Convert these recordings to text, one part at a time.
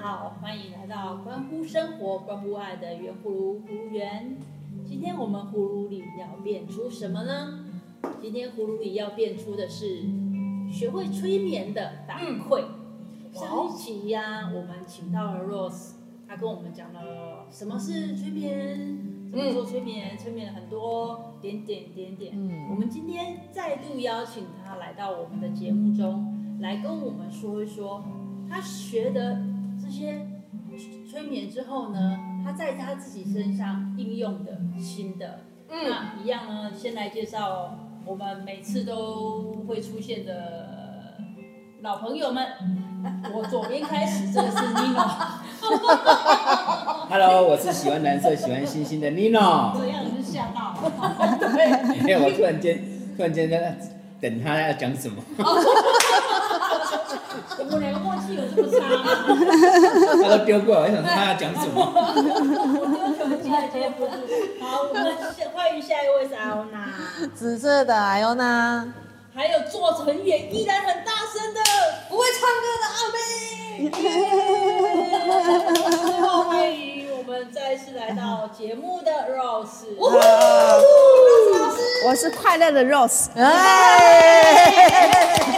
好，欢迎来到关乎生活、关乎爱的圆葫芦葫芦园。今天我们葫芦里要变出什么呢？今天葫芦里要变出的是学会催眠的反馈。嗯、上一期呀、啊，我们请到了 Rose，他跟我们讲了什么是催眠，怎么做催眠，催眠很多点点点点。嗯，我们今天再度邀请他来到我们的节目中，来跟我们说一说他学的。这些催眠之后呢，他在他自己身上应用的新的，嗯，那一样呢，先来介绍我们每次都会出现的老朋友们。我左边开始，这个是 Nino。Hello，我是喜欢蓝色、喜欢星星的 Nino。这样你是吓到了？对。因为我突然间，突然间在等他要讲什么。我们两个默契有这么差吗？他都丢过来，我想他要讲什么。我丢球进来接不住。好，我们先欢迎下一位是艾欧娜。紫色的艾欧娜。还有坐着很远依然很大声的不会唱歌的阿妹。最后欢迎我们再次来到节目的 Rose。我是快乐的 Rose。不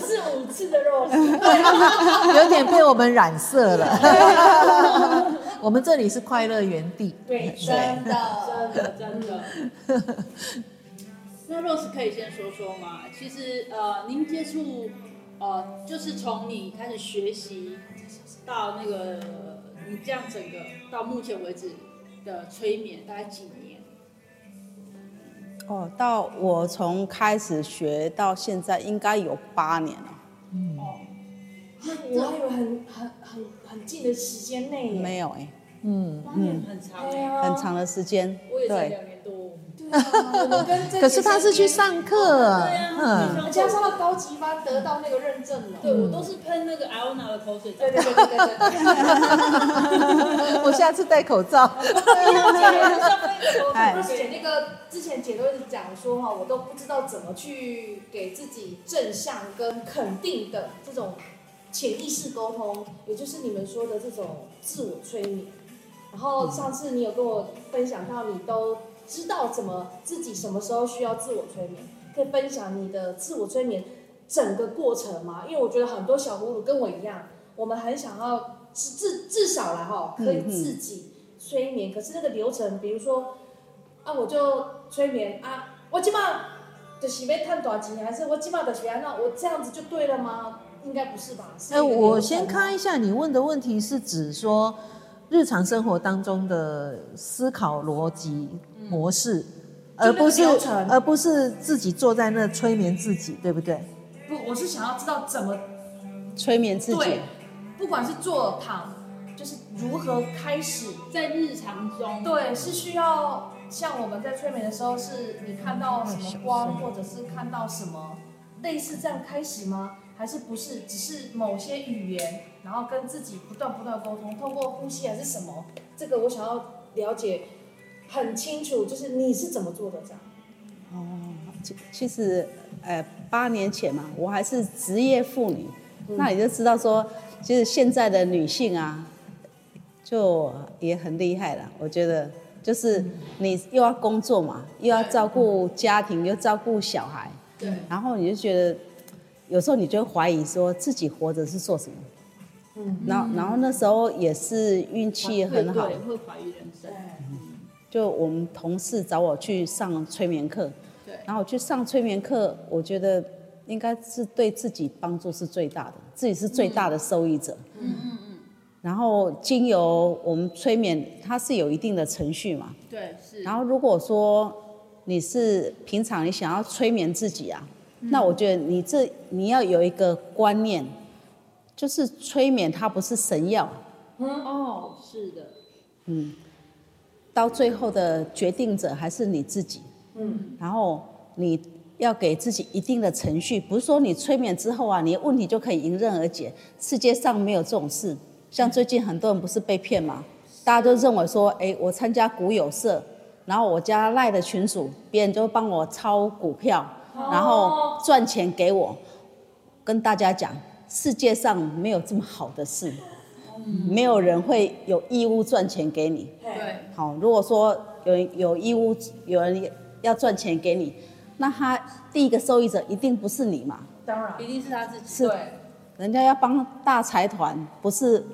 是五次的 Rose，有点被我们染色了。我们这里是快乐园地，对，真的，真的，真的。那 Rose 可以先说说吗？其实呃，您接触呃，就是从你开始学习到那个你这样整个到目前为止的催眠，大概几年？哦，到我从开始学到现在应该有八年了。嗯。哦，那我还以为很很很很近的时间内。没有哎、欸。嗯嗯。很长。很长的时间。我也才两年多。对啊。可是他是去上课。对啊。嗯。加上了高级班，得到那个认证了。对，我都是喷那个艾欧娜的口水。对对对对 对。我下次戴口罩。哎。姐那个之前姐都一直讲说哈，我都不知道怎么去给自己正向跟肯定的这种潜意识沟通，也就是你们说的这种自我催眠。然后上次你有跟我分享到，你都知道怎么自己什么时候需要自我催眠，可以分享你的自我催眠整个过程吗？因为我觉得很多小葫芦跟我一样，我们很想要至至少来哈，可以自己催眠，可是那个流程，比如说。啊，我就催眠啊，我起码就是要赚大钱，还是我起码就是要那我这样子就对了吗？应该不是吧？哎、我先看一下你问的问题是指说日常生活当中的思考逻辑模式，嗯、而不是而不是自己坐在那催眠自己，对不对？不，我是想要知道怎么催眠自己，对，不管是坐躺，就是如何开始在日常中，对，是需要。像我们在催眠的时候，是你看到什么光，或者是看到什么类似这样开始吗？还是不是？只是某些语言，然后跟自己不断不断沟通，通过呼吸还是什么？这个我想要了解很清楚，就是你是怎么做的这样？哦，其其实，呃，八年前嘛，我还是职业妇女，嗯、那你就知道说，其实现在的女性啊，就也很厉害了，我觉得。就是你又要工作嘛，又要照顾家庭，又照顾小孩，对。然后你就觉得，有时候你就会怀疑说自己活着是做什么？嗯。然后，然后那时候也是运气很好。会怀疑人生。就我们同事找我去上催眠课，对。然后我去上催眠课，我觉得应该是对自己帮助是最大的，自己是最大的受益者。嗯嗯。然后经由我们催眠，它是有一定的程序嘛？对，是。然后如果说你是平常你想要催眠自己啊，嗯、那我觉得你这你要有一个观念，就是催眠它不是神药。嗯哦，是的。嗯，到最后的决定者还是你自己。嗯。然后你要给自己一定的程序，不是说你催眠之后啊，你的问题就可以迎刃而解。世界上没有这种事。像最近很多人不是被骗嘛？大家都认为说，哎，我参加股友社，然后我加赖的群主，别人就帮我抄股票，然后赚钱给我。跟大家讲，世界上没有这么好的事，没有人会有义务赚钱给你。对，好，如果说有人有义务有人要赚钱给你，那他第一个受益者一定不是你嘛？当然一定是他自己。是对，人家要帮大财团，不是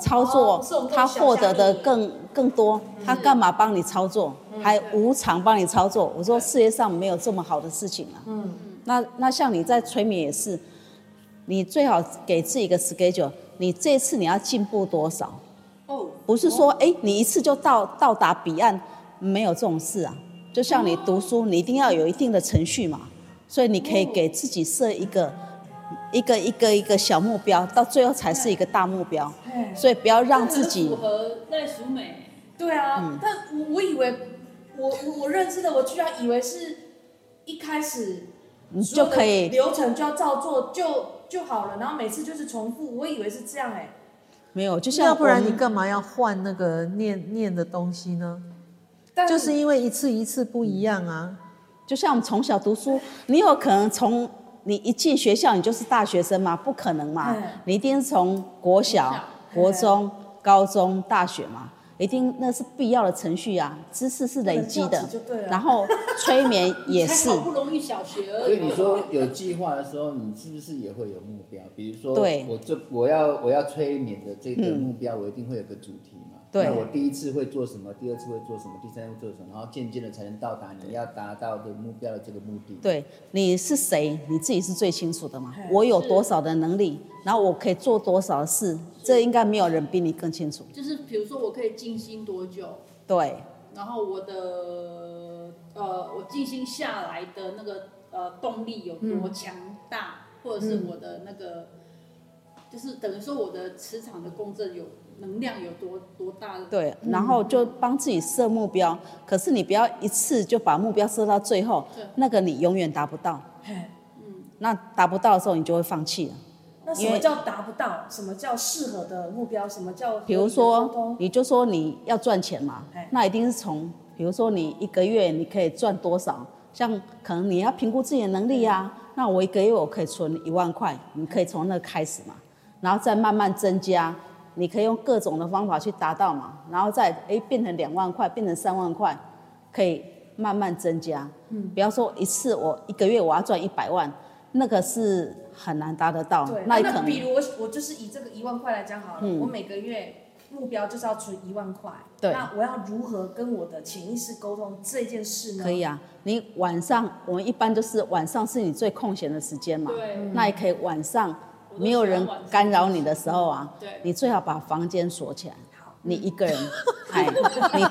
操作他获得的更更多，他干嘛帮你操作？还无偿帮你操作？我说世界上没有这么好的事情啊。嗯，那那像你在催眠也是，你最好给自己一个 schedule，你这次你要进步多少？哦，不是说哎、你一次就到到达彼岸，没有这种事啊。就像你读书，你一定要有一定的程序嘛，所以你可以给自己设一个一个一个一个小目标，到最后才是一个大目标。哎所以不要让自己符合赖淑美。对啊，嗯但我我以为我我我认识的，我居然以为是一开始你就可以流程就要照做就就好了，然后每次就是重复，我以为是这样哎、没有，就像要不然你干嘛要换那个念念的东西呢？但就是因为一次一次不一样啊。就像我们从小读书，你有可能从你一进学校你就是大学生吗？不可能嘛。嗯，你一定是从国小、国中、高中、大学嘛，一定那是必要的程序啊，知识是累积的。然后催眠也是。好不容易小学而已。所以你说有计划的时候，你是不是也会有目标？比如说，对。我这我要我要催眠的这个目标，我一定会有个主题嘛。对那我第一次会做什么？第二次会做什么？第三次会做什么？然后渐渐的才能到达你要达到的目标的这个目的。对，你是谁，你自己是最清楚的嘛。我有多少的能力，然后我可以做多少事，这应该没有人比你更清楚。就是比如说，我可以静心多久，对，然后我的呃，我静心下来的那个呃动力有多强大，或者是我的那个，就是等于说我的磁场的共振有能量有多多大的？对，然后就帮自己设目标，可是你不要一次就把目标设到最后对，那个你永远达不到。嘿那达不到的时候，你就会放弃了。那什么叫达不到？什么叫适合的目标？什么叫比如说，你就说你要赚钱嘛哎，那一定是从，比如说你一个月你可以赚多少，像可能你要评估自己的能力啊，那我一个月我可以存一万块，你可以从那开始嘛，然后再慢慢增加，你可以用各种的方法去达到嘛，然后再哎变成两万块，变成三万块，可以慢慢增加。嗯，不要说一次我一个月我要赚一百万，那个是很难达得到对，，那比如我我就是以这个一万块来讲好了，嗯我每个月目标就是要存一万块，对那我要如何跟我的潜意识沟通这件事呢？可以啊，你晚上我们一般都是晚上是你最空闲的时间嘛，对那也可以晚上没有人干扰你的时候啊，你最好把房间锁起来，你一个人，哎，你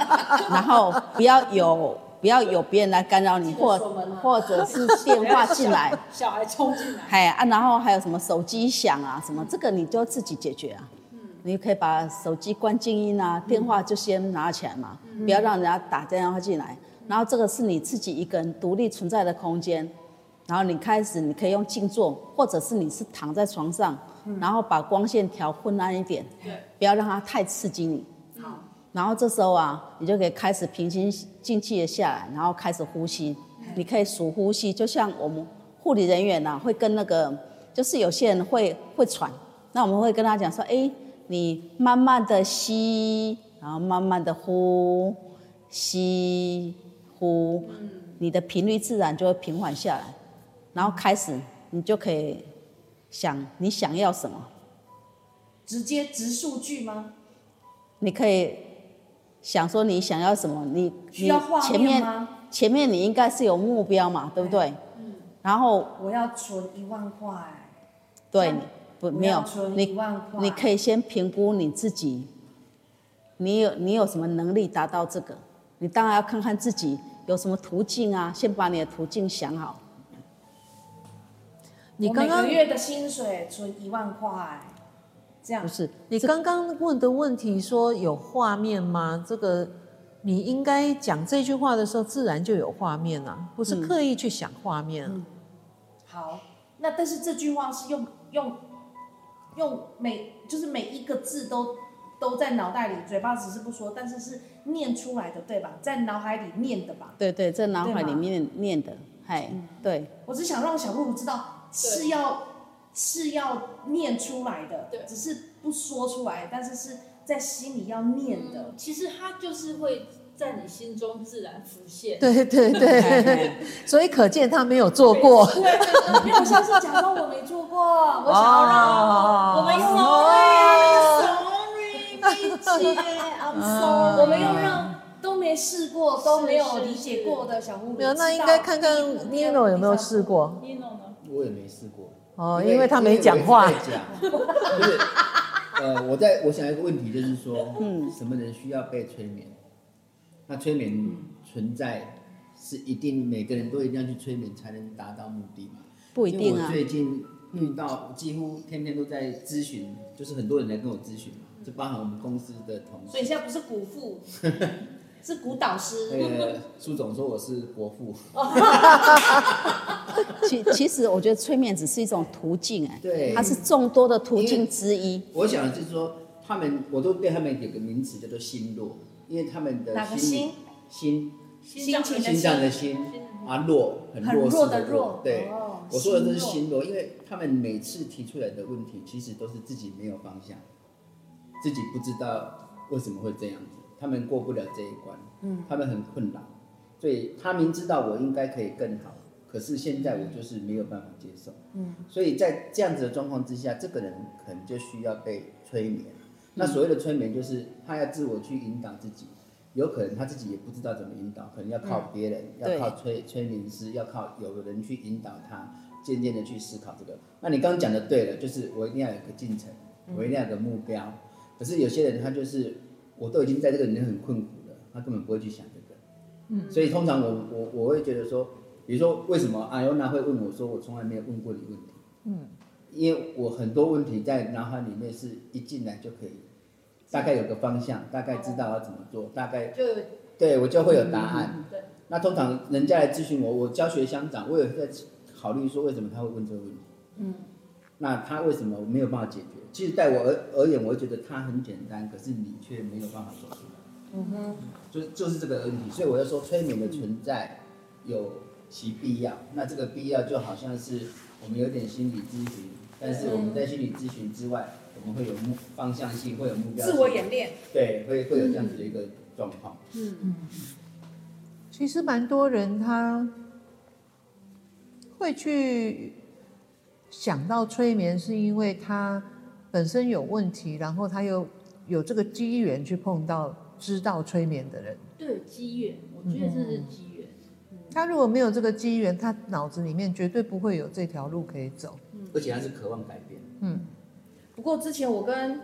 然后不要有不要有别人来干扰你，或锁门啊或者是电话 进来，小孩冲进来，哎啊，然后还有什么手机响啊什么，这个你就自己解决啊。你可以把手机关静音啊，电话就先拿起来嘛，不要让人家打电话进来。然后这个是你自己一个人独立存在的空间，然后你开始你可以用静坐，或者是你是躺在床上，然后把光线调昏暗一点，不要让它太刺激你。好，然后这时候啊，你就可以开始平心静气的下来，然后开始呼吸。你可以数呼吸，就像我们护理人员呐、啊，会跟那个，就是有些人会会喘，那我们会跟他讲说，哎，你慢慢的吸，然后慢慢的呼，吸呼，你的频率自然就会平缓下来，然后开始你就可以想你想要什么。直接直数据吗？你可以想说你想要什么，你你需要画前面？前面你应该是有目标嘛，对不对？嗯然后我要存一万块，对不没有存你你可以先评估你自己，你有你有什么能力达到这个？你当然要看看自己有什么途径啊，先把你的途径想好。我每你刚刚个月的薪水存一万块，这样不是你刚刚问的问题说有画面吗？这个你应该讲这句话的时候，自然就有画面啊，不是刻意去想画面啊。好。那但是这句话是用用用每就是每一个字都都在脑袋里，嘴巴只是不说，但是是念出来的，对吧？在脑海里念的吧？对对，在脑海里面念的，嗨，对。我只想让小露露知道是要是要念出来的，对只是不说出来，但是是在心里要念的。嗯，其实它就是会在你心中自然浮现。对对对，所以可见他没有做过。对，因为我上次假装我没做过，我想要让哦我们用，sorry，sorry，丽姐，I'm sorry，我们用让都没试过、都没有理解过的小葫芦。没有，那应该看看 Nino 有没有试过。Nino 呢？我也没试过。哦，因为他没讲话。因为我在讲，就是呃，我在我想一个问题，就是说，嗯，什么人需要被催眠？那催眠存在是一定每个人都一定要去催眠才能达到目的吗？不一定啊我。最近遇到几乎天天都在咨询，就是很多人来跟我咨询嘛，就包含我们公司的同事。所以现在不是股父，是古导师。那个苏总说我是国父，其其实我觉得催眠只是一种途径，哎，对。它是众多的途径之一。我想就是说，他们我都对他们有个名词叫做心弱，因为他们的哪个心心？心？情的心。脏的心。啊弱，很弱弱的弱弱。对，哦我说的都是心心弱，因为他们每次提出来的问题，其实都是自己没有方向，自己不知道为什么会这样子，他们过不了这一关，嗯，他们很困扰，所以他明知道我应该可以更好，可是现在我就是没有办法接受，嗯，所以在这样子的状况之下，这个人可能就需要被催眠。那所谓的催眠，就是他要自我去引导自己，有可能他自己也不知道怎么引导，可能要靠别人，对要靠催催眠师，要靠有的人去引导他，渐渐的去思考这个。那你刚刚讲的对了，就是我一定要有个进程，我一定要有个目标。可是有些人他就是，我都已经在这个里面很困苦了，他根本不会去想这个。嗯，所以通常我我我会觉得说，比如说为什么阿尤娜会问我说，我从来没有问过你问题。嗯。因为我很多问题在脑海里面是一进来就可以，大概有个方向，大概知道要怎么做，大概就对我就会有答案。对，那通常人家来咨询我，我教学相长，我有在考虑说为什么他会问这个问题。嗯，那他为什么没有办法解决？其实在我而而言，我会觉得它很简单，可是你却没有办法做出来。嗯哼，就是就是这个问题，所以我要说催眠的存在有其必要。那这个必要就好像是我们有点心理咨询。但是我们在心理咨询之外，我们会有目方向性，会有目标，自我演练，对，会会有这样子的一个状况。嗯嗯，其实蛮多人他会去想到催眠，是因为他本身有问题，然后他又有这个机缘去碰到知道催眠的人。对，机缘，我觉得这是机缘。他如果没有这个机缘，他脑子里面绝对不会有这条路可以走。而且他是渴望改变。嗯，不过之前我跟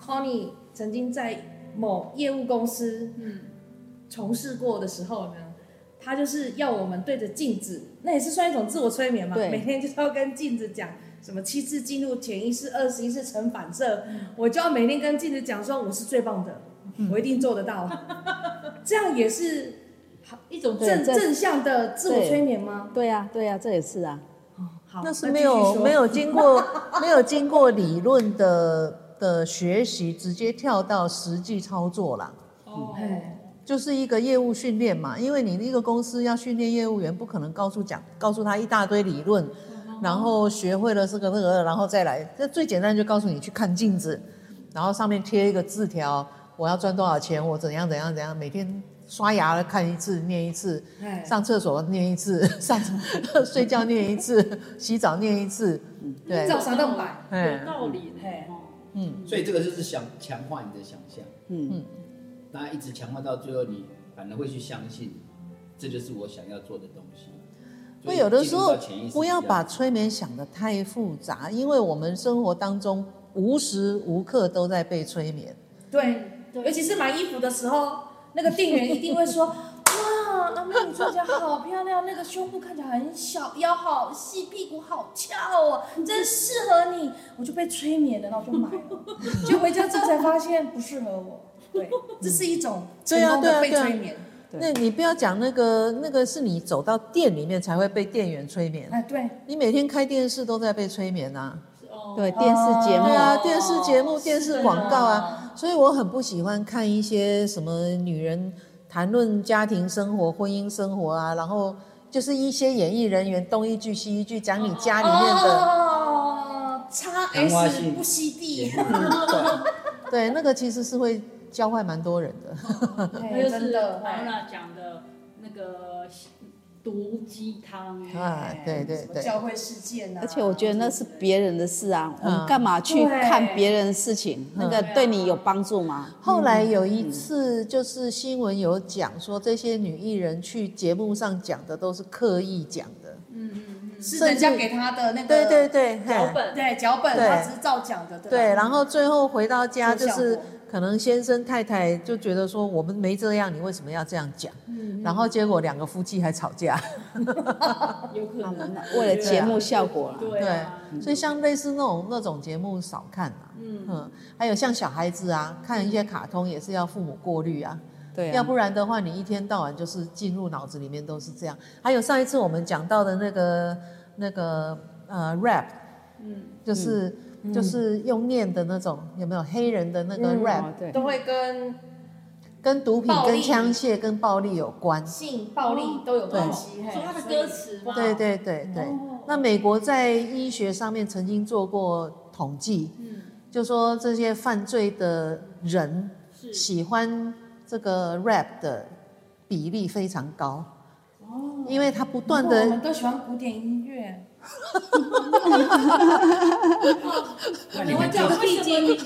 Connie 曾经在某业务公司嗯从事过的时候呢，他就是要我们对着镜子，那也是算一种自我催眠嘛。对每天就是要跟镜子讲什么七次进入潜意识，二十一次成反射，我就要每天跟镜子讲说我是最棒的，我一定做得到。这样也是好一种正正向的自我催眠吗？对呀、啊，对呀、啊，这也是啊。好，那是没有说没有经过 没有经过理论的的学习，直接跳到实际操作啦。哦，哎就是一个业务训练嘛，因为你一个公司要训练业务员，不可能告诉讲告诉他一大堆理论，然后学会了这个那个，然后再来。这最简单就告诉你去看镜子，然后上面贴一个字条，我要赚多少钱，我怎样怎样怎样，每天刷牙看一次念一次，哎上厕所念一次，上睡觉念一次，洗澡念一次，对，照三顿摆，哎有道理。嗯，所以这个就是想强化你的想象，嗯，那一直强化到最后，你反而会去相信，这就是我想要做的东西。会有的时候不要把催眠想得太复杂，因为我们生活当中无时无刻都在被催眠。对，尤其是买衣服的时候，那个店员一定会说：“哇，阿妹你穿起来好漂亮，那个胸部看起来很小，腰好细，屁股好翘哦，真适合你。”我就被催眠了，然后我就买了，就回家之后才发现不适合我。对，这是一种成功的被催眠。对那你不要讲那个，那个是你走到店里面才会被店员催眠。哎，对，你每天开电视都在被催眠啊。哦。对，电视节目。对啊，哦电视节目、电视广告啊，所以我很不喜欢看一些什么女人谈论家庭生活、婚姻生活啊，然后就是一些演艺人员东一句西一句讲你家里面的，哦，叉 S 不吸地，对，那个其实是会教坏蛮多人的。那就是真的，王娜讲的那个毒鸡汤。啊，对对对，什么教会事件啊，而且我觉得那是别人的事啊，我嗯。们干嘛去看别人的事情？那个对你有帮助吗？后来有一次，就是新闻有讲说，这些女艺人去节目上讲的都是刻意讲的。嗯嗯是人家给他的那个对对对，嘿脚本。对脚本，对。他只是照讲的，对对，然后最后回到家，就是可能先生太太就觉得说我们没这样，你为什么要这样讲？嗯然后结果两个夫妻还吵架。有可能。为了节目效果啦。对啊，所以像类似那种那种节目少看啊。嗯还有像小孩子啊，看一些卡通也是要父母过滤啊。对啊，要不然的话，你一天到晚就是进入脑子里面都是这样。还有上一次我们讲到的那个那个呃 rap，嗯，就是、就是用念的那种，有没有？黑人的那个 rap，、都会跟跟毒品、跟枪械、跟暴力有关。性暴力都有关系。嘿说他的歌词嘛，对对对对。那美国在医学上面曾经做过统计，嗯，就说这些犯罪的人喜欢这个 rap 的比例非常高。哦，因为他不断我的们都喜欢古典音乐，那你我讲们就为什么你你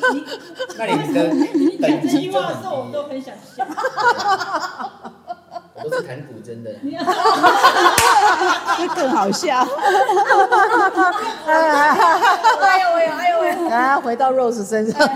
那你们的你讲这等级就句话的时候，我很低，都很想笑。我都是弹古筝的。这更好笑。哎呦喂，哎呦喂，啊，回到 Rose 身上。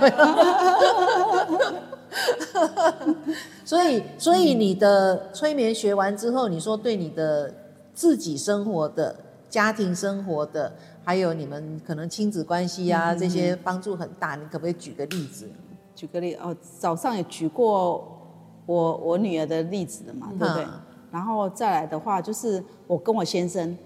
所以，所以你的催眠学完之后，你说对你的自己生活的、家庭生活的，还有你们可能亲子关系啊、这些帮助很大，你可不可以举个例子？举个例哦，早上也举过我我女儿的例子的嘛，对不对？嗯然后再来的话，就是我跟我先生，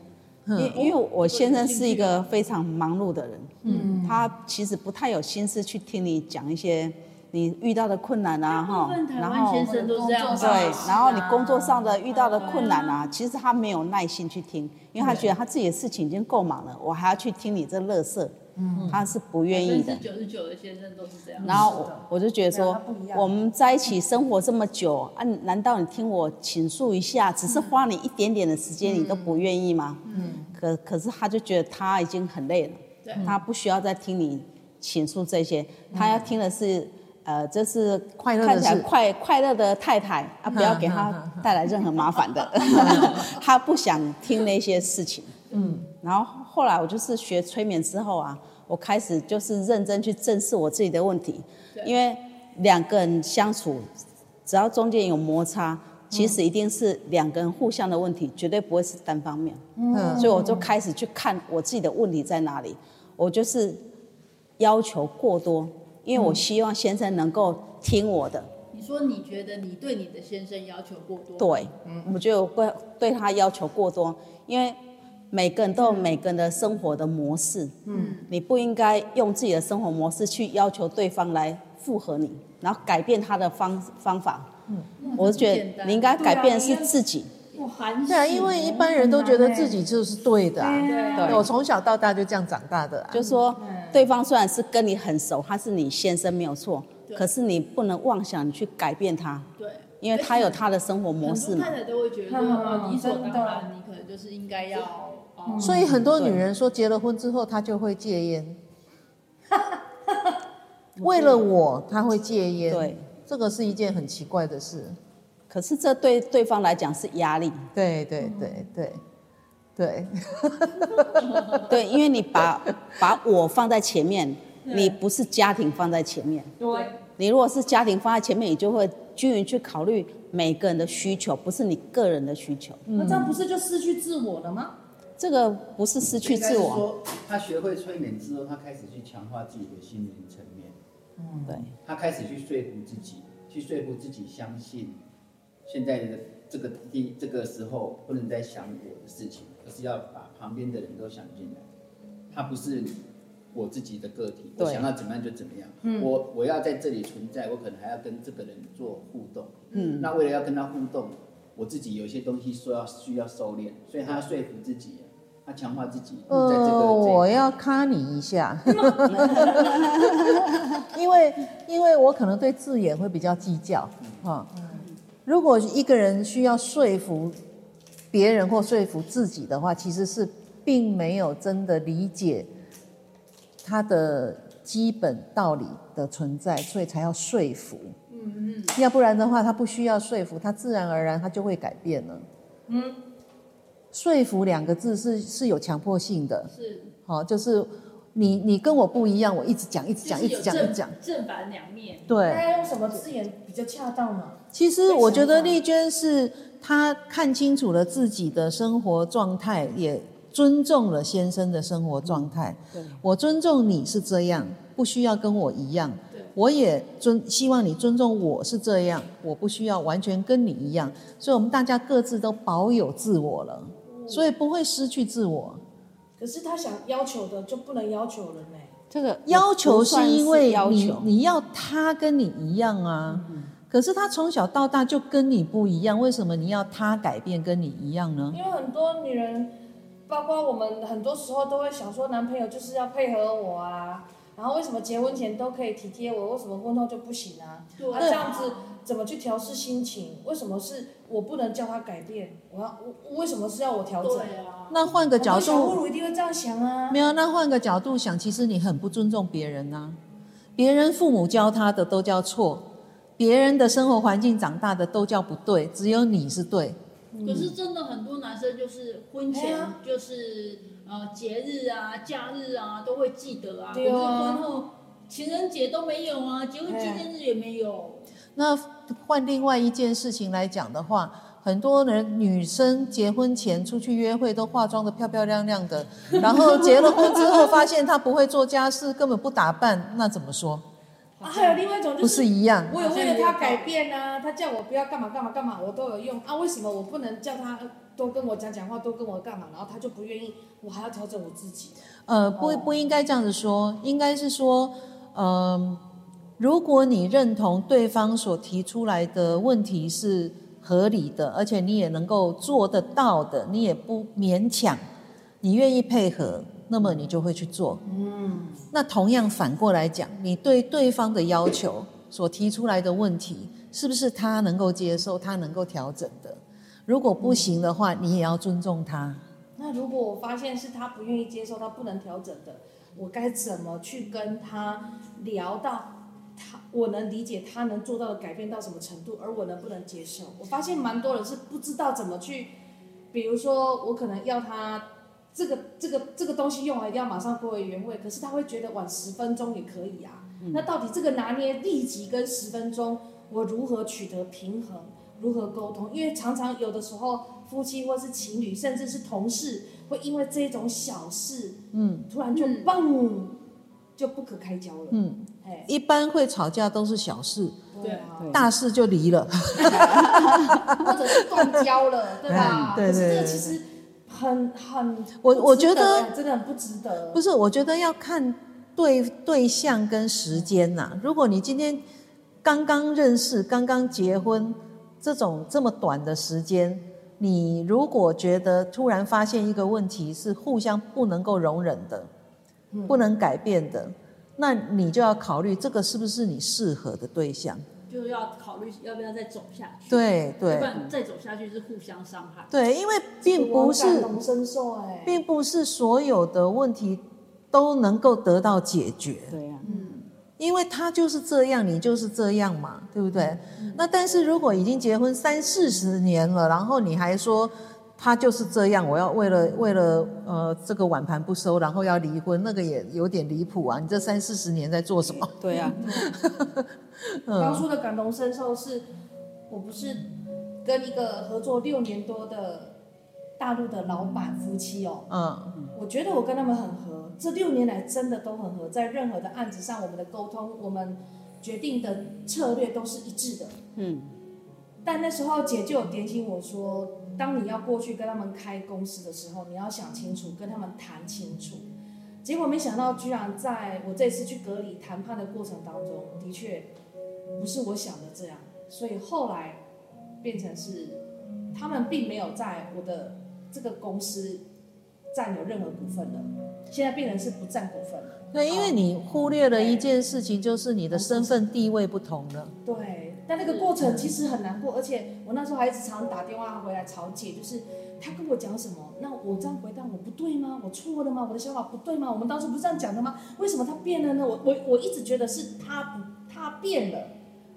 嗯。因因为我先生是一个非常忙碌的人，嗯，他其实不太有心思去听你讲一些你遇到的困难啊，哈然后先生都是这样吧，对，然后你工作上的的遇到的困难啊，其实他没有耐心去听，因为他觉得他自己的事情已经够忙了，我还要去听你这乐色，嗯，他是不愿意的。九十九的先生都是这样。然后我我就觉得说我们在一起生活这么久啊，难道你听我倾诉一下，只是花你一点点的时间，你都不愿意吗？嗯。可可是他就觉得他已经很累了，对他不需要再听你倾诉这些，他要听的是。呃，这是快乐的看起来快快乐的太太啊，不要给他带来任何麻烦的。他不想听那些事情。嗯，然后后来我就是学催眠之后啊，我开始就是认真去正视我自己的问题，因为两个人相处，只要中间有摩擦，其实一定是两个人互相的问题，绝对不会是单方面。嗯所以我就开始去看我自己的问题在哪里，我就是要求过多，因为我希望先生能够听我的。你说你觉得你对你的先生要求过多？对，我觉得我会对他要求过多，因为每个人都有每个人的生活的模式，嗯，你不应该用自己的生活模式去要求对方来附和你，然后改变他的方方法。嗯，我是觉得你应该改变的是自己。对啊，因为一般人都觉得自己就是对的、啊。对对我从小到大就这样长大的、啊。就说对方虽然是跟你很熟，他是你先生没有错，可是你不能妄想你去改变他，对，因为他有他的生活模式嘛很多太。太都会觉得理所当然，你可能就是应该要，哦，所以很多女人说结了婚之后她就会戒烟，为了我她会戒烟。对，这个是一件很奇怪的事。可是这对对方来讲是压力。对对对对对，对，因为你把把我放在前面，你不是家庭放在前面。对，你如果是家庭放在前面，你就会均匀去考虑每个人的需求，不是你个人的需求。那这样不是就失去自我了吗？这个不是失去自我，应该是说他学会催眠之后，他开始去强化自己的心灵层面，嗯对，他开始去说服自己，去说服自己相信，现在的这个第这个时候不能再想我的事情，而是要把旁边的人都想进来。他不是我自己的个体，我想要怎么样就怎么样。我我要在这里存在，我可能还要跟这个人做互动。嗯，那为了要跟他互动，我自己有些东西说要需要收敛，所以他要说服自己，他强化自己在这个。呃，我要卡你一下，因为因为我可能对字眼会比较计较啊。如果一个人需要说服别人或说服自己的话，其实是并没有真的理解他的基本道理的存在，所以才要说服。嗯嗯。要不然的话，他不需要说服，他自然而然他就会改变了。嗯。说服两个字是是有强迫性的。是。好，就是你你跟我不一样，我一直讲一直讲一直讲一直讲。正反两面。对。大家用什么字眼比较恰当呢？其实我觉得丽娟是她看清楚了自己的生活状态，也尊重了先生的生活状态。对，我尊重你是这样，不需要跟我一样。对，我也尊希望你尊重我是这样，我不需要完全跟你一样。所以我们大家各自都保有自我了，所以不会失去自我。可是他想要求的就不能要求了呢？这个要求是因为你你要他跟你一样啊。可是他从小到大就跟你不一样，为什么你要他改变跟你一样呢？因为很多女人，包括我们，很多时候都会想说，男朋友就是要配合我啊。然后为什么结婚前都可以体贴我，为什么婚后就不行啊？他啊，这样子怎么去调试心情？为什么是我不能叫他改变？我要我为什么是要我调整？啊。那换个角度，一定会这样想啊。没有，那换个角度想，其实你很不尊重别人啊。别人父母教他的都叫错。别人的生活环境长大的都叫不对，只有你是对。可是真的很多男生就是婚前就是呃节日啊、假日啊都会记得啊，可是婚后情人节都没有啊，结婚纪念日也没有。那换另外一件事情来讲的话，很多人女生结婚前出去约会都化妆的漂漂亮亮的，然后结了婚之后发现她不会做家事，根本不打扮，那怎么说？啊，还有另外一种就是，不是一样。我有为了他改变啊，他叫我不要干嘛干嘛干嘛，我都有用啊。为什么我不能叫他多跟我讲讲话，多跟我干嘛？然后他就不愿意，我还要调整我自己。呃，不不应该这样子说，应该是说，嗯、呃，如果你认同对方所提出来的问题是合理的，而且你也能够做得到的，你也不勉强，你愿意配合。那么你就会去做。嗯，那同样反过来讲，你对对方的要求所提出来的问题，是不是他能够接受、他能够调整的？如果不行的话，你也要尊重他。那如果我发现是他不愿意接受、他不能调整的，我该怎么去跟他聊到他？我能理解他能做到的改变到什么程度，而我能不能接受？我发现蛮多人是不知道怎么去，比如说我可能要他。这个这个这个东西用完一定要马上归为原位，可是他会觉得晚十分钟也可以啊。嗯、那到底这个拿捏立即跟十分钟，我如何取得平衡？如何沟通？因为常常有的时候夫妻或是情侣，甚至是同事，会因为这种小事，嗯，突然就嘣，就不可开交了。嗯，嘿一般会吵架都是小事，对啊，大事就离了，或者是断交了，对吧？对对对，可是这其实。很很，我我觉得真的很不值得。不是，我觉得要看对对象跟时间呐。如果你今天刚刚认识、刚刚结婚，这种这么短的时间，你如果觉得突然发现一个问题是互相不能够容忍的、不能改变的，那你就要考虑这个是不是你适合的对象。就要考虑要不要再走下去，对对，不然再走下去是互相伤害。对，因为并不是感同身受哎，并不是所有的问题都能够得到解决。对呀，嗯，因为他就是这样，你就是这样嘛，对不对？那但是如果已经结婚三四十年了，然后你还说。他就是这样，我要为了为了呃这个碗盘不收，然后要离婚，那个也有点离谱啊！你这三四十年在做什么？对呀。当初的感同身受是，我不是跟一个合作六年多的大陆的老板夫妻哦，嗯，我觉得我跟他们很合，这六年来真的都很合，在任何的案子上，我们的沟通，我们决定的策略都是一致的，嗯。但那时候姐就有点醒我说。当你要过去跟他们开公司的时候，你要想清楚，跟他们谈清楚。结果没想到，居然在我这次去隔离谈判的过程当中，的确不是我想的这样。所以后来变成是他们并没有在我的这个公司占有任何股份了，现在变成是不占股份了。对，因为你忽略了一件事情，就是你的身份地位不同了。对，但那个过程其实很难过，而且我那时候还一直常常打电话回来吵姐，就是他跟我讲什么，那我这样回答我不对吗？我错了吗？我的想法不对吗？我们当时不是这样讲的吗？为什么他变了呢？我我我一直觉得是他不他变了，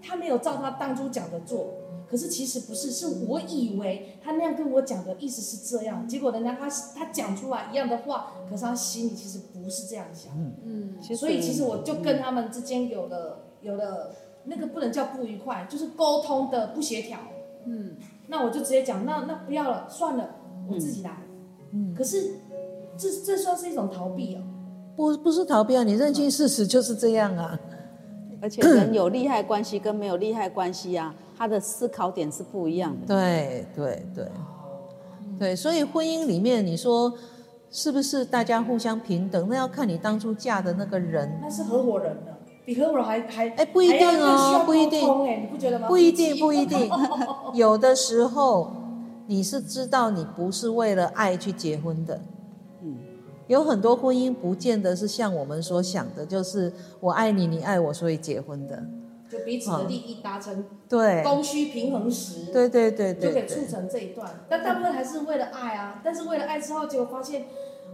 他没有照他当初讲的做。可是其实不是，是我以为他那样跟我讲的意思是这样，结果人家他他讲出来一样的话，可是他心里其实不是这样想。嗯，所以其实我就跟他们之间有了有了那个不能叫不愉快，就是沟通的不协调。嗯，那我就直接讲，那那不要了，算了，我自己来。嗯，可是这这算是一种逃避哦？不不是逃避啊，你认清事实就是这样啊。而且人有利害关系跟没有利害关系啊。他的思考点是不一样的。对对对，对，所以婚姻里面，你说是不是大家互相平等？那要看你当初嫁的那个人。那是合伙人的，比合伙人还还哎，不一定哦，不一定。哎，你不觉得吗？不一定，不一定。有的时候你是知道你不是为了爱去结婚的。嗯。有很多婚姻不见得是像我们所想的，就是我爱你，你爱我，所以结婚的。就彼此的利益达成，对，供需平衡时，对对对对，就可以促成这一段。但大部分还是为了爱啊，但是为了爱之后，结果发现，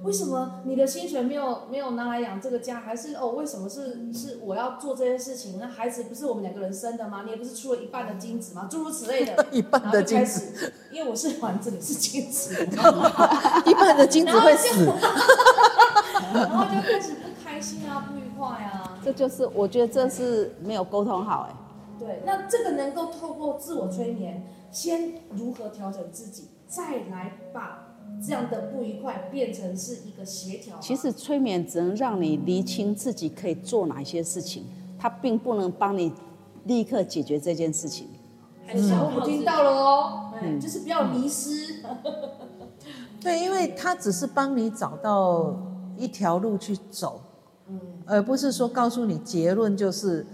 为什么你的薪水没有没有拿来养这个家？还是哦，为什么是是我要做这件事情？那孩子不是我们两个人生的吗？你也不是出了一半的精子吗？诸如此类的，一半的精子，因为我是丸子，你是精子，一半的精子会死，然后就开始不开心啊，不愉快啊。这就是我觉得这是没有沟通好哎。对，那这个能够透过自我催眠，先如何调整自己，再来把这样的不愉快变成是一个协调。其实催眠只能让你厘清自己可以做哪些事情，它并不能帮你立刻解决这件事情。还是我听到了哦，嗯，就是不要迷失。对，因为它只是帮你找到一条路去走。而不是说告诉你结论就是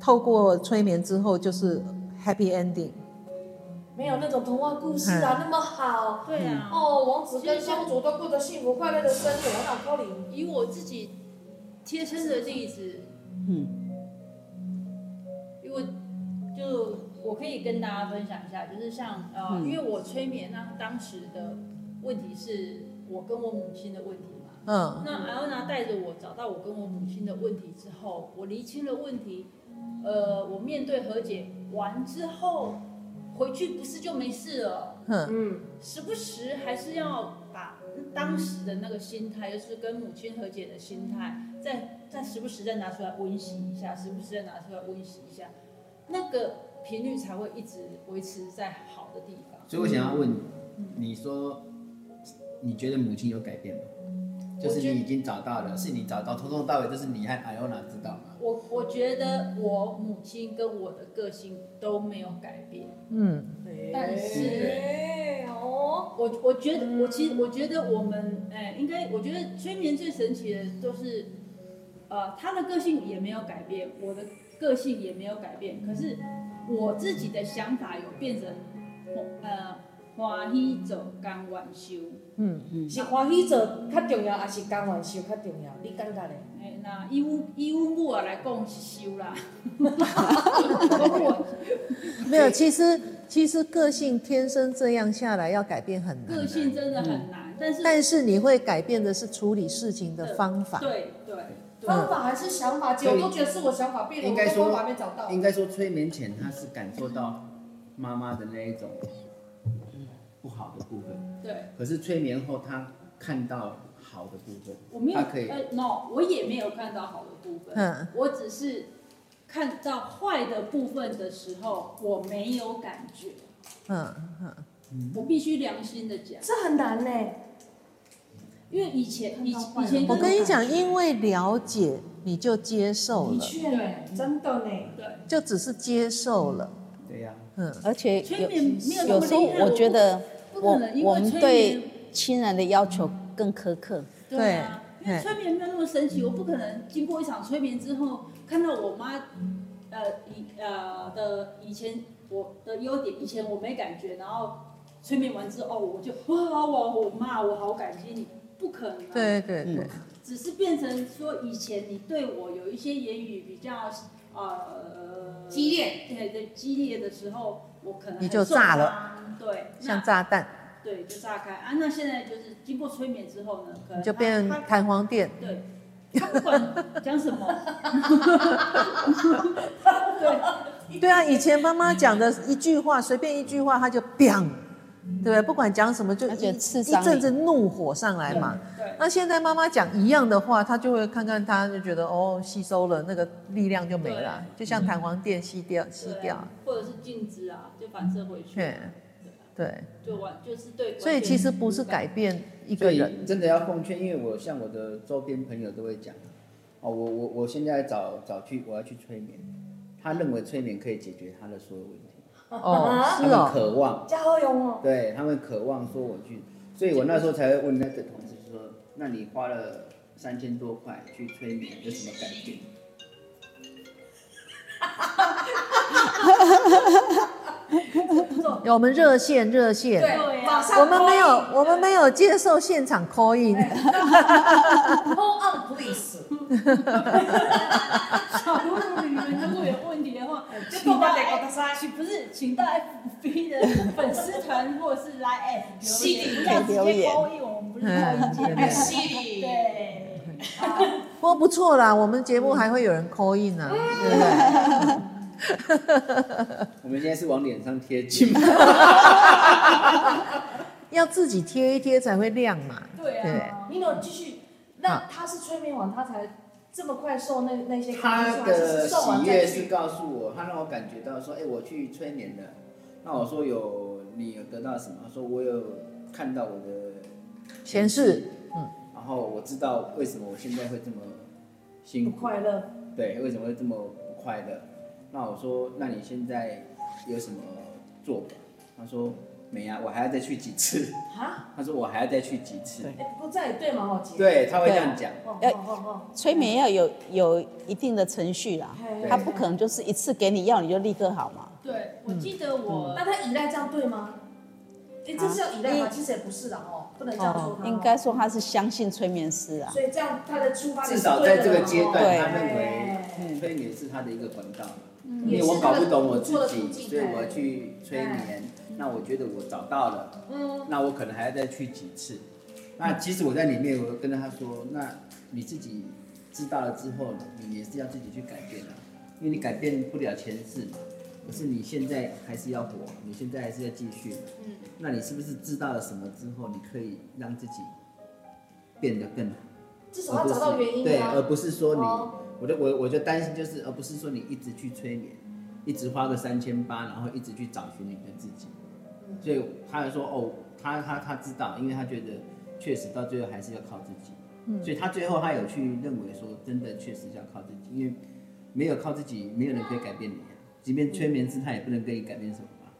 透过催眠之后就是 happy ending，没有那种童话故事啊、嗯、那么好，对啊，哦，王子跟公主都过着幸福快乐的生活，那可能以我自己贴身的例子，嗯，因为就我可以跟大家分享一下，就是像呃，嗯、因为我催眠那当时的问题是我跟我母亲的问题。嗯，那艾欧娜带着我找到我跟我母亲的问题之后，我厘清了问题，呃，我面对和解完之后，回去不是就没事了？嗯，时不时还是要把当时的那个心态，就是跟母亲和解的心态，再再时不时再拿出来温习一下，时不时再拿出来温习一下，那个频率才会一直维持在好的地方。所以我想要问，你说你觉得母亲有改变吗？就是你已经找到了，是你找到，从头到尾就是你和艾欧娜知道吗？我我觉得我母亲跟我的个性都没有改变，嗯，但是哦，我我觉得我其实我觉得我们哎，应该我觉得催眠最神奇的就是，呃，他的个性也没有改变，我的个性也没有改变，可是我自己的想法有变成，呃。欢喜做，甘愿受。嗯嗯，是欢喜做较重要，还是甘愿受较重要？你感觉呢？诶，那以阮以阮母啊来讲是受啦。没有，其实其实个性天生这样下来，要改变很难。个性真的很难，但是但是你会改变的是处理事情的方法。对对，方法还是想法，结果都觉得是我想法变了，我方法没找到。应该说催眠前他是感受到妈妈的那一种。不好的部分，对。可是催眠后，他看到好的部分，我没有，可以。呃，no，我也没有看到好的部分。嗯。我只是看到坏的部分的时候，我没有感觉。嗯嗯。我必须良心的讲，这很难呢。因为以前，以以前，我跟你讲，因为了解，你就接受了。的确呢，真的呢。对。就只是接受了。对呀。嗯。而且有有时候，我觉得。我我们对亲人的要求更苛刻。对啊，因为催眠没有那么神奇，我不可能经过一场催眠之后，看到我妈，呃以呃的以前我的优点，以前我没感觉，然后催眠完之后，哦，我就哇，我我妈，我好感激你，不可能、啊。对对对，只是变成说以前你对我有一些言语比较呃激烈，对对激烈的时候，我可能你就炸了，对，像炸弹，对，就炸开啊。那现在就是经过催眠之后呢，可能你就变成弹簧垫，对。他不管讲什么，对对啊，以前妈妈讲的一句话，随便一句话，他就砰，对不对？不管讲什么，就一一阵子怒火上来嘛。那现在妈妈讲一样的话，他就会看看他，就觉得哦，吸收了那个力量就没了，就像弹簧垫吸掉吸掉，或者是镜子啊，就反射回去。对，就完就是对，所以其实不是改变一个人，真的要奉劝，因为我像我的周边朋友都会讲，哦，我我我现在找找去，我要去催眠，他认为催眠可以解决他的所有问题，哦，他们渴望，加油哦，对他们渴望说我去，所以我那时候才会问那个同事说，那你花了三千多块去催眠，有什么改变？有我们热线热线，对，我们没有我们没有接受现场 call in。Call on please。请到请不是请到 FB 的粉丝团或者是来 F 不要直接 call in，我们不是 call in 节目。犀对。不过不错啦，我们节目还会有人 call in 呢，对不对？我们现在是往脸上贴金，要自己贴一贴才会亮嘛。对啊，你有继续？那他是催眠网，他才这么快受那那些？他的喜悦是告诉我，他让我感觉到说，哎，我去催眠了。那我说有，你有得到什么？他说我有看到我的前世，嗯，然后我知道为什么我现在会这么辛苦，不快乐。对，为什么会这么不快乐？那我说，那你现在有什么做法？他说没啊，我还要再去几次。啊？他说我还要再去几次。哎，不在对吗？对，他会这样讲。要催眠要有有一定的程序啦，他不可能就是一次给你药你就立刻好嘛。对，我记得我。那他依赖这样对吗？哎，这是要依赖吗？其实也不是的哦，不能这样说。应该说他是相信催眠师啊。所以这样他的出发至少在这个阶段，他认为催眠是他的一个管道。因为我搞不懂我自己，所以我要去催眠。那我觉得我找到了，嗯那我可能还要再去几次。那即使我在里面，我跟他说，那你自己知道了之后，你也是要自己去改变的，因为你改变不了前世嘛，可是你现在还是要活，你现在还是要继续。那你是不是知道了什么之后，你可以让自己变得更好？至少要找到原因，对，而不是说你。我就我我就担心，就是而不是说你一直去催眠，一直花个三千八，然后一直去找寻你的自己。所以他还说哦，他他他知道，因为他觉得确实到最后还是要靠自己。所以他最后他有去认为说，真的确实要靠自己，因为没有靠自己，没有人可以改变你啊。即便催眠师，他也不能跟你改变什么吧，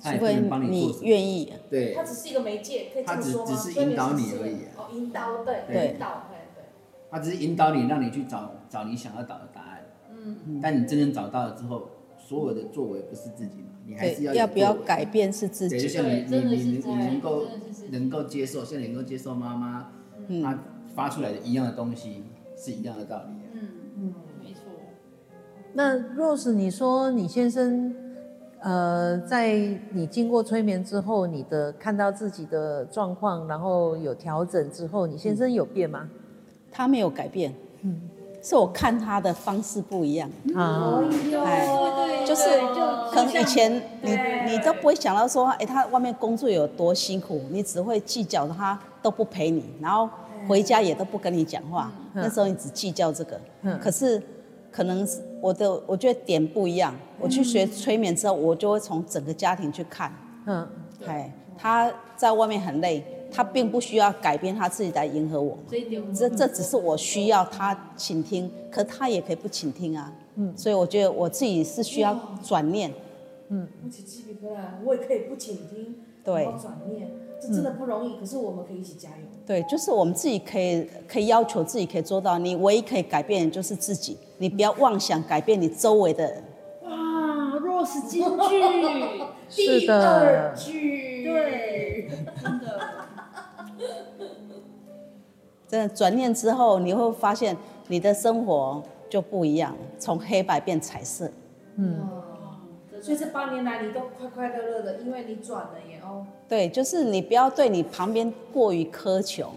他也不能帮你做什么。愿意。对。他只是一个媒介，可以这么说吗？他只只是引导你而已啊。哦，引导，对，引导对对。他只是引导你，让你去找找你想要找的答案。嗯，但你真正找到了之后，所有的作为不是自己嘛？你还是要要不要改变是自己。就像你你你你你能够能够接受，像你能够接受妈妈，她发出来的一样的东西，是一样的道理。嗯嗯，没错。那 Rose，你说你先生，呃，在你经过催眠之后，你的看到自己的状况，然后有调整之后，你先生有变吗？他没有改变，嗯，是我看他的方式不一样。啊，哎，就是可能以前你你都不会想到说，哎，他外面工作有多辛苦，你只会计较他都不陪你，然后回家也都不跟你讲话，那时候你只计较这个，可是可能是我的，我觉得点不一样。我去学催眠之后，我就会从整个家庭去看，嗯，哎，他在外面很累。他并不需要改变他自己来迎合我，这这只是我需要他倾听，可他也可以不倾听啊。嗯，所以我觉得我自己是需要转念。嗯，我起鸡皮疙瘩，我也可以不倾听，对，转念，这真的不容易。可是我们可以一起加油。对，就是我们自己可以可以要求自己可以做到，你唯一可以改变的就是自己，你不要妄想改变你周围的人。哇，Rose 金句，是的，对。真的转念之后，你会发现你的生活就不一样，从黑白变彩色。嗯，所以这八年来你都快快乐乐的，因为你转了耶哦。对，就是你不要对你旁边过于苛求，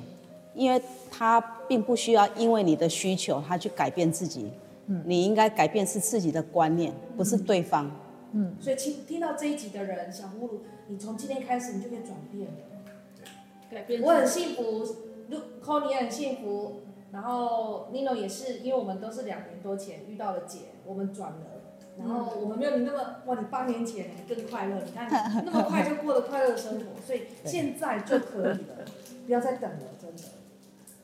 因为他并不需要因为你的需求他去改变自己。嗯，你应该改变是自己的观念，不是对方。嗯，所以听听到这一集的人，小葫芦，你从今天开始你就可以转变了。改变。我很幸福，Connie 也很幸福，然后 Nino 也是，因为我们都是两年多前遇到了姐，我们转了，然后我们没有你那么哇，你八年前你更快乐，你看 那么快就过了快乐的生活，所以现在就可以了，不要再等了，真的。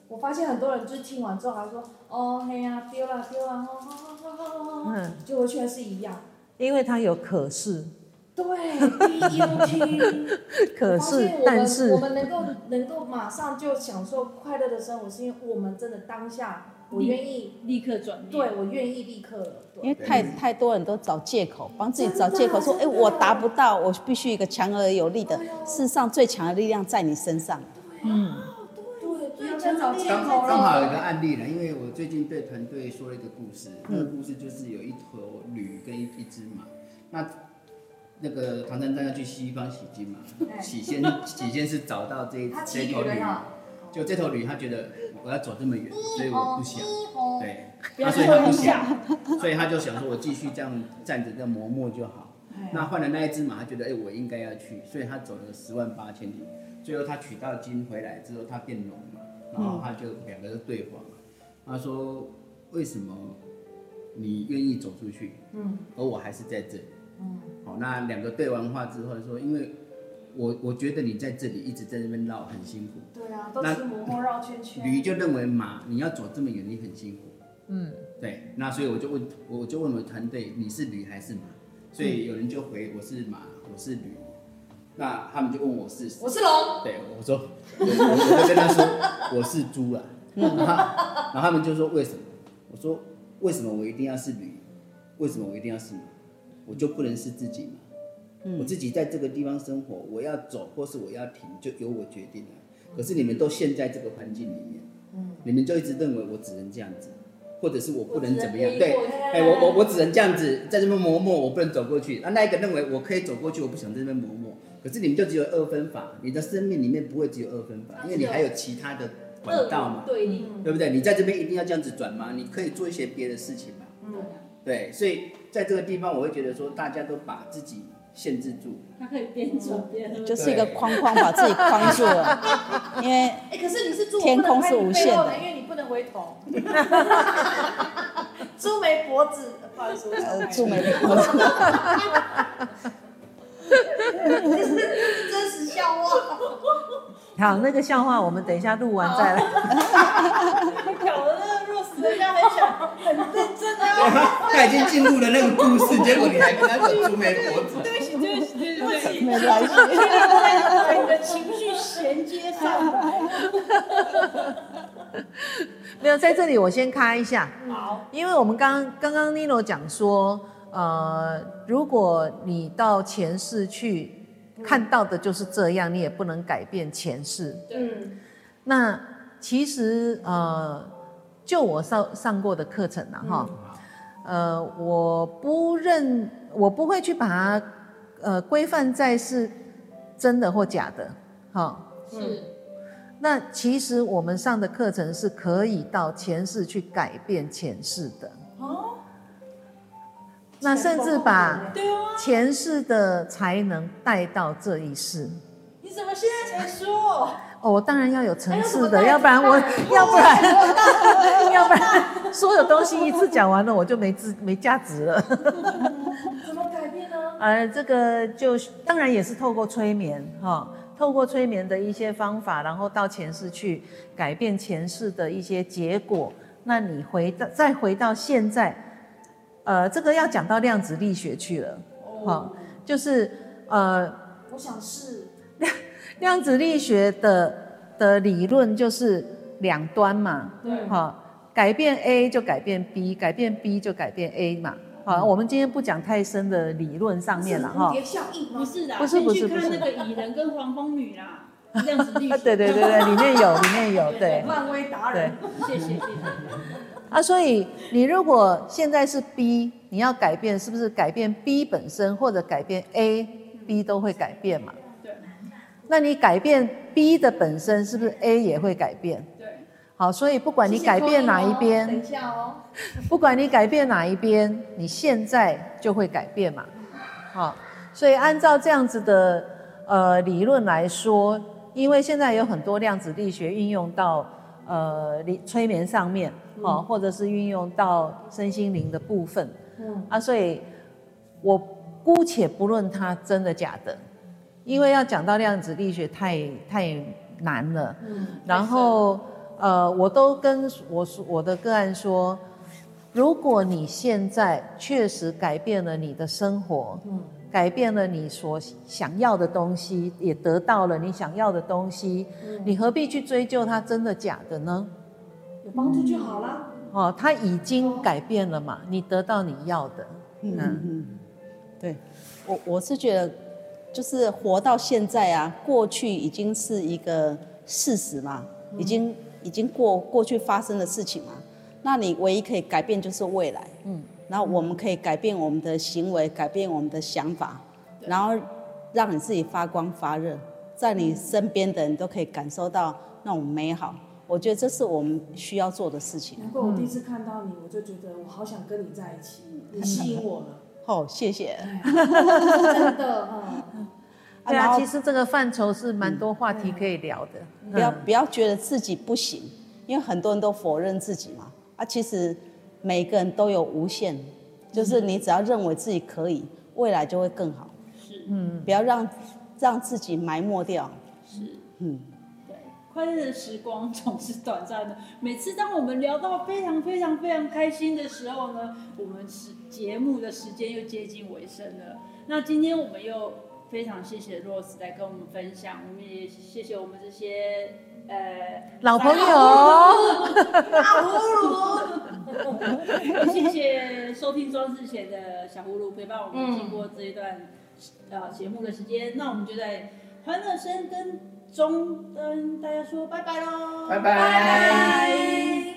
我发现很多人就是听完之后还说，哦嘿呀，丢了丢了，好好好好好好，结果却是一样。因为他有可是，对，第一不听，可是，但是我们能够能够马上就享受快乐的生活，是因为我们真的当下，我愿意立刻转变，对我愿意立刻了。因为太太多人都找借口，帮自己找借口说，哎，我达不到，我必须一个强而有力的。事实上，最强的力量在你身上。嗯，对，不要再找借口刚刚好有一个案例了，因为我最近对团队说了一个故事，那个故事就是有一头驴跟一一只马，那那个唐三藏要去西方取经嘛，起先起先是找到这这头驴，就这头驴他觉得我要走这么远，所以我不想，对，他所以他不想，所以他就想说我继续这样站着这样磨磨就好。那换了那一只马，他觉得哎我应该要去，所以他走了十万八千里，最后他取到经回来之后，他变聋了，然后他就两个人对话。他说：“为什么你愿意走出去？嗯，而我还是在这里。嗯，好，那两个对完话之后说，因为我我觉得你在这里一直在那边绕很辛苦。对啊，都是磨磨绕圈圈。驴就认为马你要走这么远，你很辛苦。嗯，对，那所以我就问，我就问我团队，你是驴还是马？所以有人就回我是马，我是驴。那他们就问我是，我是龙。对，我说，我我就跟他说我是猪啊。”然后，然后他们就说为什么？我说为什么我一定要是驴？为什么我一定要是马？我就不能是自己嘛？嗯、我自己在这个地方生活，我要走或是我要停，就由我决定了。可是你们都陷在这个环境里面，嗯、你们就一直认为我只能这样子，或者是我不能怎么样？对，哎，我我我只能这样子在这边磨磨，我不能走过去。那那一个认为我可以走过去，我不想在这边磨磨。可是你们就只有二分法，你的生命里面不会只有二分法，因为你还有其他的。管道嘛，对，对不对？你在这边一定要这样子转吗？你可以做一些别的事情嘛。嗯，对，所以在这个地方，我会觉得说，大家都把自己限制住。它可以边走边喝，就是一个框框把自己框住了。因为，哎，可是你是猪，天空是无限的，因为你不能回头。猪没脖子，不好意思，猪没脖子。这是真实笑话。好，那个笑话我们等一下录完再来。搞得那个 Rose 人家很想很认真啊。他已经进入了那个故事，结果你还跟他说猪没脖子。对不起，对不起，对不起。没关系。把你的情绪衔接上来。没有，在这里我先开一下。好。因为我们刚刚刚 Nino 讲说，呃，如果你到前世去。看到的就是这样，你也不能改变前世。嗯，那其实呃，就我上上过的课程啊，哈、嗯，呃，我不认，我不会去把它呃规范在是真的或假的，哈。是。那其实我们上的课程是可以到前世去改变前世的。哦。那甚至把前世的才能带到这一世。你怎么现在才说？哦，我当然要有层次的，要不然我，要不然，要不然所有东西一次讲完了，我就没值没价值了。怎么改变呢？呃，这个就当然也是透过催眠哈，透过催眠的一些方法，然后到前世去改变前世的一些结果。那你回到再回到现在。呃，这个要讲到量子力学去了，好、哦，就是呃，我想是量 量子力学的的理论就是两端嘛，对，好、哦，改变 A 就改变 B，改变 B 就改变 A 嘛，好、嗯，我们今天不讲太深的理论上面了哈，蝴蝶效应？不是的，不是不是不是，看那个蚁人跟黄蜂女啦，量子力学，对对对对，里面有 里面有对。漫威达对人，，谢谢谢谢。啊，所以你如果现在是 B，你要改变，是不是改变 B 本身，或者改变 A，B 都会改变嘛？对那你改变 B 的本身，是不是 A 也会改变？对，好，所以不管你改变哪一边等，一下哦，不管你改变哪一边，你现在就会改变嘛。好，所以按照这样子的呃理论来说，因为现在有很多量子力学运用到呃理催眠上面，哦，或者是运用到身心灵的部分，嗯，啊，所以我姑且不论它真的假的，因为要讲到量子力学太太难了。嗯，然后呃，我都跟我说我的个案说，如果你现在确实改变了你的生活，嗯，改变了你所想要的东西，也得到了你想要的东西，嗯。你何必去追究它真的假的呢？有帮助就好了。哦，它已经改变了嘛，你得到你要的，嗯嗯。嗯，对。我我是觉得，就是活到现在啊，过去已经是一个事实嘛，已经已经过过去发生的事情嘛，那你唯一可以改变就是未来，嗯，然后我们可以改变我们的行为，改变我们的想法，然后让你自己发光发热，在你身边的人都可以感受到那种美好。我觉得这是我们需要做的事情。难怪我第一次看到你，我就觉得我好想跟你在一起，你吸引我了，哦，谢谢。真的，啊，其实这个范畴是蛮多话题可以聊的。不要嗯不要觉得自己不行，因为很多人都否认自己嘛。啊，其实每个人都有无限，就是你只要认为自己可以，未来就会更好。是嗯，不要让让自己埋没掉。是。嗯，对，快乐的时光总是短暂的。每次当我们聊到非常非常非常开心的时候呢，我们是节目的时间又接近尾声了。那今天我们又非常谢谢 Rose 来跟我们分享，我们也谢谢我们这些呃老朋友，大葫芦，谢谢收听装置前的小葫芦陪伴我们经过这一段、呃节目的时间。那我们就在欢乐声跟中跟大家说拜拜喽，拜拜。